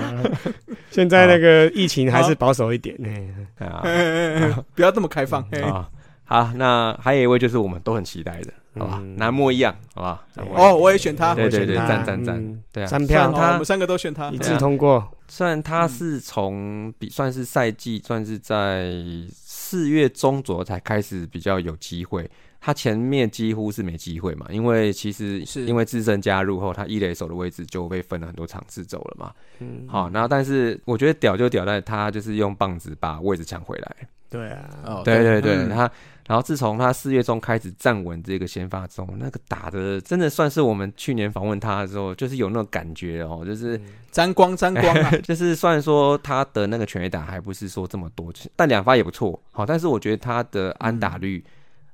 现在那个疫情还是保守一点，哎，啊哎哎哎不要这么开放，哎啊！好，那还有一位就是我们都很期待的，好吧？嗯南莫一样，好吧？南莫一样哦，我也选他，对对对，我选他。赞赞赞嗯，对啊，三虽然票哦，我他们三个都选他。一，致通过。虽然他是从比算是赛季，算是在四月中左右才开始比较有机会，他前面几乎是没机会嘛，因为其实是。因为自身加入后，他一垒手的位置就被分了很多场次走了嘛。嗯，好，然后但是我觉得屌就屌在他就是用棒子把位置抢回来。对啊，哦对对对，嗯。他然后自从他四月中开始站稳这个先发之后，那个打的真的算是我们去年访问他的时候，就是有那种感觉哦，就是沾光沾光啊，就是虽然说他的那个全垒打还不是说这么多，但两发也不错，好，但是我觉得他的安打率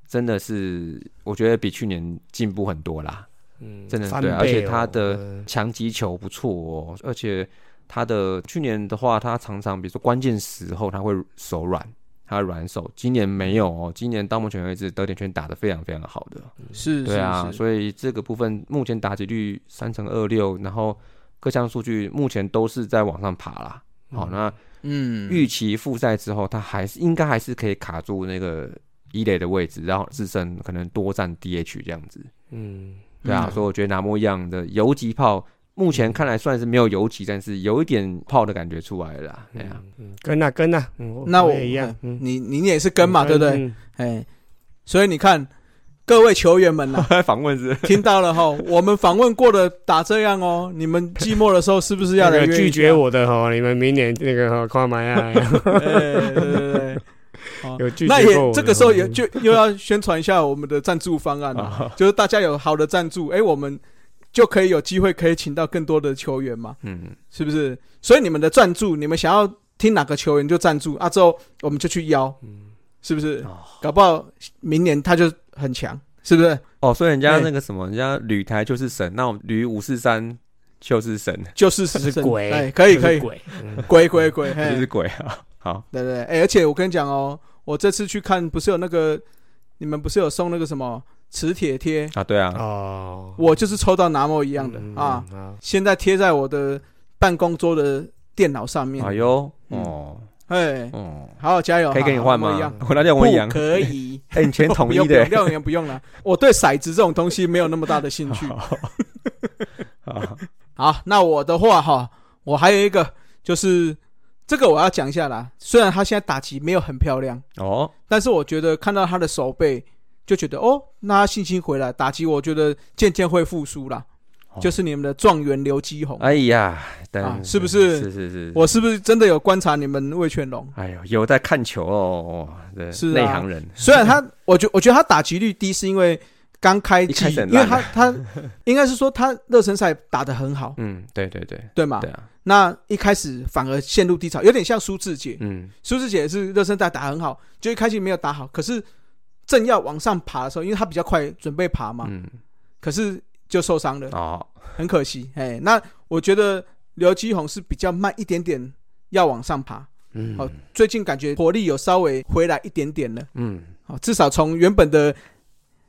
真的是，我觉得比去年进步很多啦，嗯真的翻对而且他的嗯。强击球不错哦，而且他的去年的话，他常常比如说关键时候他会手软。他软手，今年没有哦，今年到目前为止德点圈打得非常非常好的，是，对啊，是。是所以这个部分目前打击率三成二六，然后各项数据目前都是在往上爬啦。好、那嗯，预期复赛之后，他还是应该还是可以卡住那个一垒的位置，然后自身可能多占 DH 这样子。嗯，对啊，嗯。所以我觉得拿莫一样的游击炮，目前看来算是没有游击，但是有一点泡的感觉出来了啦。对啊，嗯跟啊跟啊，嗯那我也一样，嗯，你你也是跟嘛，对不对？嗯？哎，所以你看各位球员们呐，访问是听到了哈，我们访问过的打这样哦，你们寂寞的时候是不是要来拒绝？我的哈，你们明年那个哈看买啊，哎对对对。哦有拒绝那过我的也这个时候也哦就又要宣传一下我们的赞助方案了，啊，就是大家有好的赞助，哎，我们就可以有机会可以请到更多的球员嘛，嗯，是不是？所以你们的赞助，你们想要听哪个球员就赞助啊，之后我们就去邀，嗯。是不是？哦。搞不好明年他就很强，是不是？哦，所以人家哎那个什么，人家旅台就是神，那我们旅五四三就是神，就是是鬼，哎，可以可以，鬼，嗯。鬼鬼鬼，就是鬼啊。好，对对，哎、而且我跟你讲哦，我这次去看，不是有那个，你们不是有送那个什么磁铁贴？啊，对啊，哦，我就是抽到拿莫一样的、嗯啊，，嗯现在贴在我的办公桌的电脑上面。哎呦，嗯哦，哎，哦，好好加油！可以跟你换吗？我拿掉我一样，可以，哎，你钱统一的用 不用，廖元不用了。我对骰子这种东西没有那么大的兴趣。啊，好，那我的话哈，我还有一个就是这个我要讲一下啦。虽然他现在打击没有很漂亮，哦，但是我觉得看到他的手背，就觉得哦，那他信心回来，打击我觉得渐渐会复苏啦。哦。就是你们的状元刘基宏，哎呀，但啊是不是？是是是，我是不是真的有观察你们魏全龙？哎呦，有在看球哦，对，是啊。内行人，虽然他，我觉我觉得他打击率低，是因为刚开季，一开始因为他他应该是说他热身赛打得很好，嗯，对对对，对嘛对？啊，那一开始反而陷入低潮，有点像苏志杰，嗯，苏志杰是热身赛打得很好，就一开始没有打好，可是正要往上爬的时候，因为他比较快准备爬嘛，嗯，可是就受伤了，哦，很可惜。哎，那我觉得刘基宏是比较慢一点点要往上爬，嗯，好最近感觉火力有稍微回来一点点了，嗯，好，至少从原本的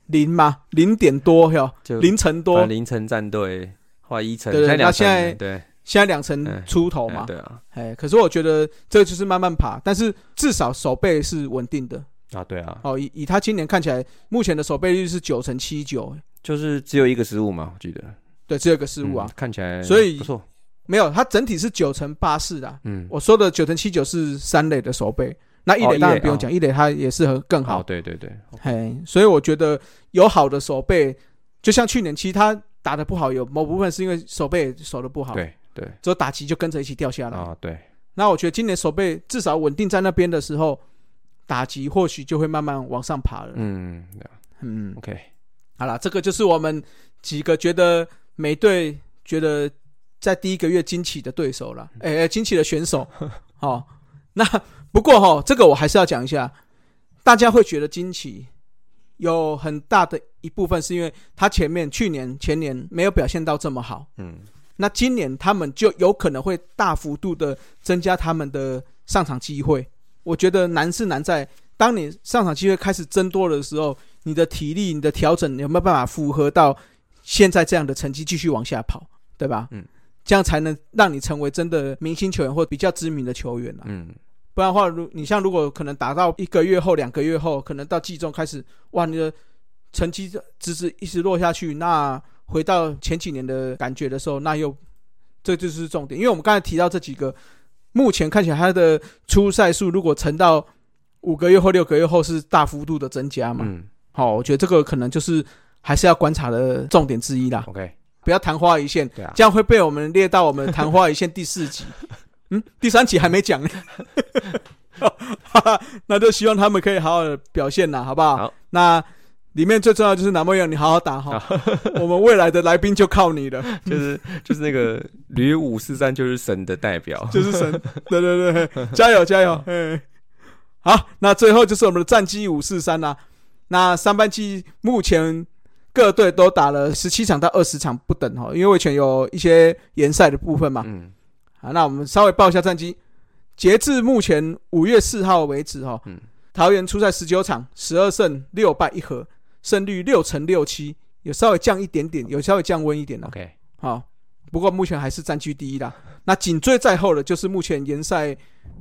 零嘛零点多哟，就零成多。凌晨战队或一层，对那现在对，现在两成嗯出头嘛，哎对啊，哎，可是我觉得这就是慢慢爬，但是至少手背是稳定的。啊对啊，哦，以以他今年看起来，目前的守备率是九成七九，就是只有一个失误嘛，我记得。对，只有一个失误啊，嗯看起来所以不错，没有，他整体是九成八四的。嗯，我说的九成七九是三垒的守备，那一垒当然不用讲，一垒他也是很更好，好。对对对，嘿，所以我觉得有好的守备，就像去年其实他打的不好，有某部分是因为守备守的不好，，对对。之后打击就跟着一起掉下来。啊对，那我觉得今年守备至少稳定在那边的时候，打击或许就会慢慢往上爬了。嗯对啊嗯，，OK，好了，这个就是我们几个觉得每队觉得在第一个月惊奇的对手了，哎、哎惊奇的选手。好、那不过哈、这个我还是要讲一下，大家会觉得惊奇，有很大的一部分是因为他前面去年、前年没有表现到这么好，嗯那今年他们就有可能会大幅度的增加他们的上场机会。我觉得难是难在，当你上场机会开始增多的时候，你的体力、你的调整有没有办法符合到现在这样的成绩继续往下跑，对吧？嗯，这样才能让你成为真的明星球员或比较知名的球员啊。嗯不然的话，如你像如果可能打到一个月后、两个月后，可能到季中开始，哇，你的成绩直直一直落下去，那回到前几年的感觉的时候，那又这就是重点。因为我们刚才提到这几个，目前看起来他的出赛数如果乘到五个月后、六个月后是大幅度的增加嘛，嗯。好、我觉得这个可能就是还是要观察的重点之一啦，，OK，不要昙花一现，对啊，这样会被我们列到我们昙花一现第四集。嗯，第三集还没讲呢。哈哈那就希望他们可以好好的表现啦，好不好？好。那里面最重要就是南莫阳，你好好打哈。我们未来的来宾就靠你了，就是就是那个吕五四三就是神的代表，就是神。对对对，加油加油！嗯，好，那最后就是我们的战绩五四三啦。那三班机目前各队都打了十七场到二十场不等哈，因为魏权有一些联赛的部分嘛。嗯好，那我们稍微报一下战绩。截至目前五月四号为止，哈，嗯桃园出赛十九场，十二胜六败一和，胜率六成六七，有稍微降一点点，有稍微降温一点了。，OK，好，不过目前还是占据第一啦。那紧追在后的就是目前联赛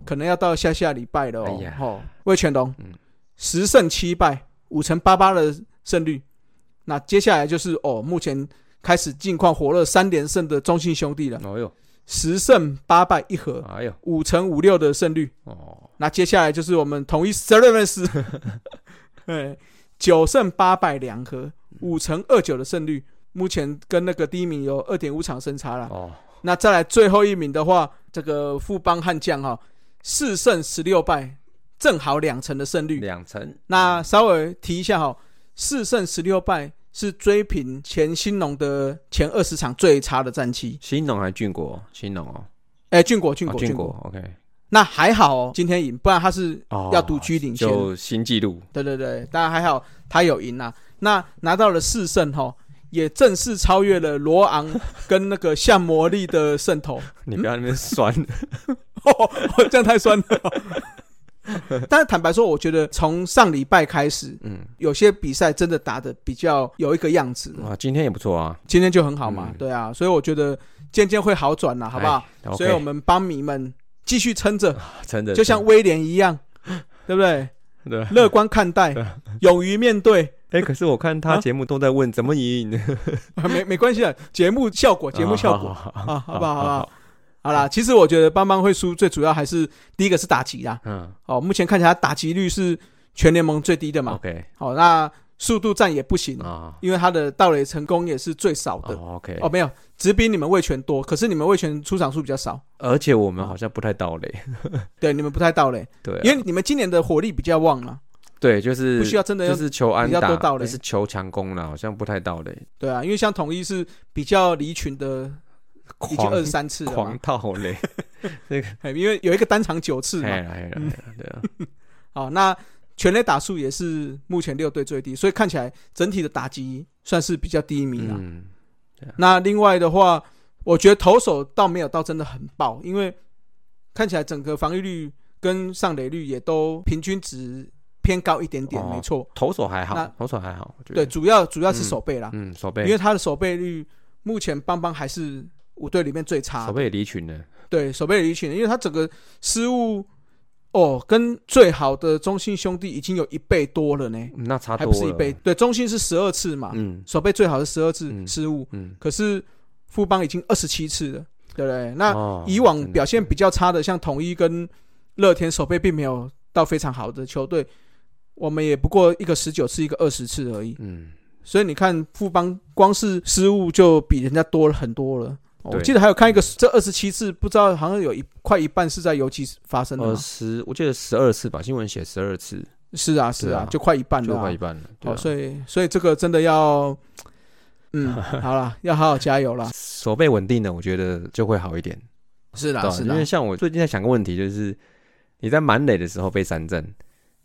可能要到下下礼拜了哦。哎哦，魏全龙嗯，十胜七败，五成八八的胜率。那接下来就是哦，目前开始近况火热三连胜的中信兄弟了，哦哟，十胜八败一和，哎呦，五乘五六的胜率。哦，那接下来就是我们统一 Service，对，九胜八败两和，五成二九的胜率，目前跟那个第一名有二点五场胜差了。哦，那再来最后一名的话，这个富邦悍将哈，四胜十六败，正好两成的胜率。两成，那稍微提一下哈，四胜十六败是追平前兴农的前二十场最差的战绩。兴农还是俊国？兴农哦，哎，俊国，俊国，哦俊国，OK，那还好哦，今天赢，不然他是哦，要独居领先。就新纪录，对对对，当然还好，他有赢啊。那拿到了四胜哈，也正式超越了罗昂跟那个像魔力的胜投。你不要那边酸，哦，这样太酸了。但是坦白说，我觉得从上礼拜开始，嗯，有些比赛真的打的比较有一个样子了，啊，今天也不错啊，今天就很好嘛，嗯对啊，所以我觉得渐渐会好转了，好不好？哎？所以我们帮迷们继续撑着，撑着就像威廉一样，对不对？对，乐观看待，勇于面对，哎，可是我看他啊节目都在问怎么赢，没没关系的，节目效果，节目效果好啊，好不好？好不好？好啦，其实我觉得邦邦会输，最主要还是第一个是打击啦。嗯哦，目前看起来打击率是全联盟最低的嘛。，OK 好、那速度战也不行，啊，因为他的盗垒成功也是最少的。哦 OK，哦，没有，只比你们卫权多，可是你们卫权出场数比较少，而且我们好像不太盗垒，对，你们不太盗垒，对啊，因为你们今年的火力比较旺嘛，对，就是不需要真的要就是求安打，盗垒。就是求强攻了，好像不太盗垒，对啊，因为像统一是比较离群的，已经狂二十三次了狂嘛，盗垒，哎因为有一个单场九次嘛，对啊，好，那全垒打数也是目前六队最低，所以看起来整体的打击算是比较低迷了。嗯，那另外的话，我觉得投手倒没有到真的很爆，因为看起来整个防御率跟上垒率也都平均值偏高一点点，哦没错。投手还好那，投手还好，我觉对，得，主要主要是守备啦，嗯，手背因为他的守备率目前邦邦还是五队里面最差的。手背也离群了，对，守备离群，因为他整个失误哦，跟最好的中信兄弟已经有一倍多了呢，嗯那差还多了，不是一倍。对，中信是十二次嘛，嗯守备最好是十二次嗯失误，嗯，可是富邦已经二十七次了，对不对？那哦以往表现比较差的，像统一跟乐天守备并没有到非常好的球队，我们也不过一个十九次，一个二十次而已。嗯，所以你看富邦光是失误就比人家多了很多了。哦我记得还有看一个这二十七次，不知道好像有一快一半是在游击发生的二嘛？十，我记得十二次吧，新闻写十二次，是啊，是啊，啊就快一半了、啊。快一半了，对哦，啊所以所以这个真的要，嗯，好了，要好好加油了。手背稳定的，我觉得就会好一点。是啦，对啊是啦因为，像我最近在想个问题，就是你在满垒的时候被三振，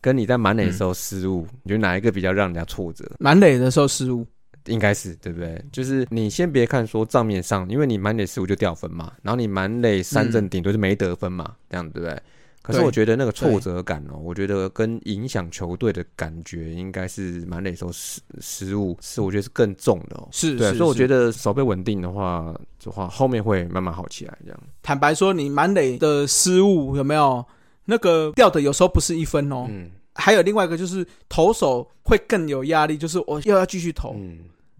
跟你在满垒的时候失误，你觉得哪一个比较让人家挫折？满垒的时候失误，应该是对不对？就是你先别看说账面上，因为你满垒失误就掉分嘛，然后你满垒三振顶多是没得分嘛，这样对不对？可是我觉得那个挫折感哦，我觉得跟影响球队的感觉，应该是满垒时候失失误是我觉得是更重的哦。是是是所以我觉得手背稳定的话，的话后面会慢慢好起来，这样。坦白说，你满垒的失误有没有那个掉的？有时候不是一分哦，嗯还有另外一个就是投手会更有压力，就是我又要继续投，嗯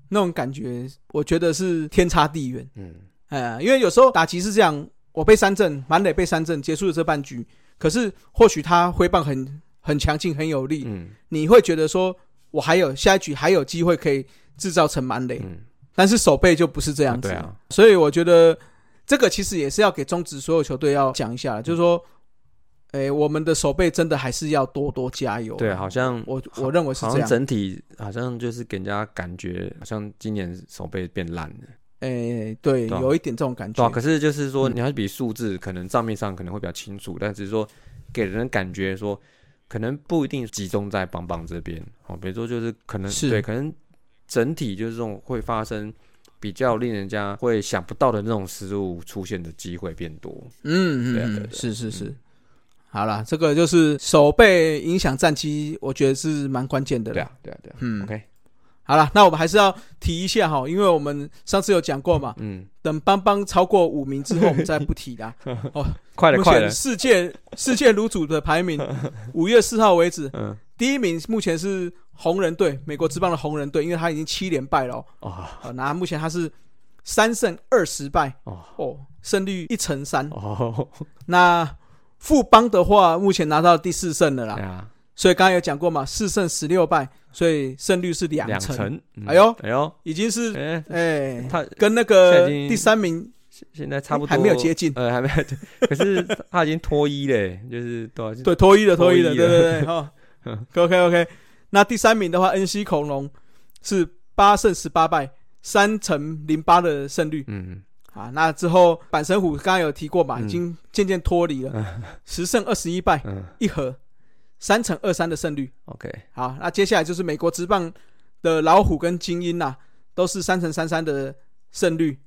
那种感觉，我觉得是天差地远。嗯。哎，因为有时候打击是这样，我被三振，满垒被三振，结束了这半局，可是或许他挥棒很很强劲，很有力，嗯。你会觉得说我还有下一局还有机会可以制造成满垒，嗯，但是手背就不是这这样子。对啊，所以我觉得这个其实也是要给中职所有球队要讲一下，就是说，诶，我们的手背真的还是要多多加油。对，好像我我认为是好像这样。整体好像就是给人家感觉，好像今年手背变烂了。诶，对，对啊有一点这种感对啊，觉。可是就是说，嗯你要比数字，可能账面上可能会比较清楚，但只是说给人感觉说，可能不一定集中在棒棒这边哦。比如说，就是可能是对，可能整体就是这种会发生比较令人家会想不到的那种失误出现的机会变多。嗯嗯嗯，对啊对啊对啊是是是。好了，这个就是手背影响战绩，我觉得是蛮关键的啦。对啊，对啊，对啊。嗯 OK，好了，那我们还是要提一下哈，因为我们上次有讲过嘛，嗯，等邦邦超过五名之后，我们再不提啦。快了，目快了前。世界世界卤煮的排名，五月四号为止，嗯，第一名目前是红人队，美国之邦的红人队，因为他已经七连败了哦。那目前他是三胜二十败哦哦，胜率一成三。哦，那富邦的话，目前拿到第四胜了啦，啊，所以刚刚有讲过嘛，四胜十六败，所以胜率是两成，成。嗯哎呦哎呦，已经是哎，哎，他跟那现个第三名现在差不多还没有接近。呃，还没有，可是他已经脱衣嘞，就是多少？对脱衣了，脱衣了，脱衣了对对对，哈，OK OK。那第三名的话，，NC 恐龙是八胜十八败，三成零八的胜率。嗯，啊。那之后板神虎刚刚有提过嘛，嗯已经渐渐脱离了，十胜二十一败嗯一和，三乘二三的胜率。，OK，好，那接下来就是美国职棒的老虎跟精英呐、都是三乘三三的胜率。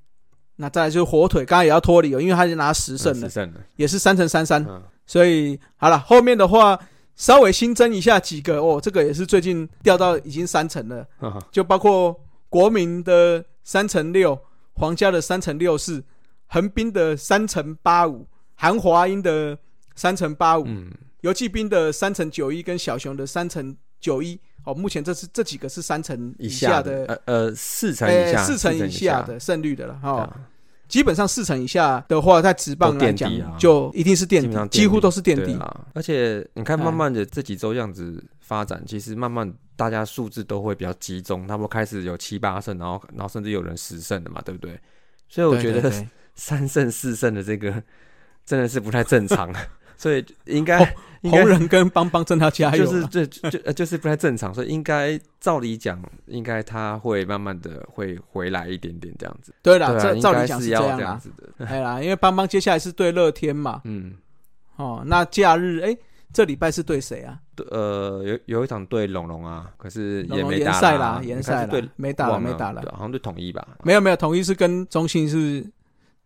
那再来就是火腿，刚刚也要脱离了，因为他已经拿十胜了十，胜了，也是三乘三三。嗯所以好了，后面的话稍微新增一下几个哦，这个也是最近掉到已经三成了，就包括国民的三乘六，皇家的三乘六四，横滨的三乘八五，韩华英的三乘八五，嗯，游骑兵的三乘九一跟小熊的三乘九一。哦，目前这是这几个是三成以以下的，呃呃，四成以下，哎四成以以下的胜率的了哈。基本上四成以下的话，在直棒都来讲垫底啊。就一定是垫底，几乎都是垫底。而且你看，哎。慢慢的这几周这样子发展，其实慢慢大家数字都会比较集中，他们开始有七八胜，然后然后甚至有人十胜的嘛，对不对？所以我觉得对对对。三胜四胜的这个真的是不太正常，所以应该、哦红人跟邦邦真的要加油啊，就是这就呃就是不太正常，所以应该照理讲，应该他会慢慢的会回来一点点这样子。对啦，这照理讲是要这样子的。哎啦，因为邦邦接下来是对乐天嘛，嗯，哦，那假日哎，这礼拜是对谁啊？对呃，有有一场对龙龙啊，可是也没打联赛啦，联赛对，没打了，忘没打了，好像对统一吧。没有没有，统一是跟中信是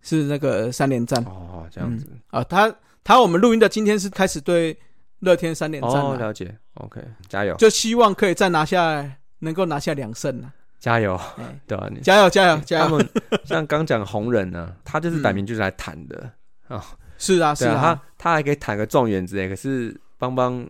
是那个三连战哦，这样子。啊，他他我们录音的今天是开始对乐天三连战哦，了，解。OK，加油，就希望可以再拿下，能够拿下两胜啊，加油，哎，对加油加油加油！他们像刚讲红人呢，他就是摆明就是来谈的。是啊是啊，啊，他他还可以谈个状元之类，可是邦邦，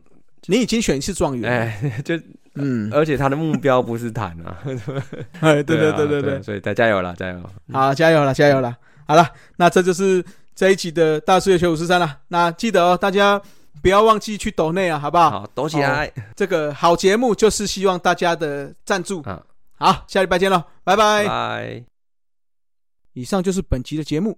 你已经选一次状元了，哎，就嗯，而且他的目标不是谈啊。哎，对对啊对对对对，，所以再加油啦，加油。好，加油了，加油了！好了，那这就是这一集的大叔野球五十三了。那记得哦，大家不要忘记去抖内啊，好不好？好，抖起来。这个好节目就是希望大家的赞助。啊好，下礼拜见喽，拜拜。拜。以上就是本集的节目。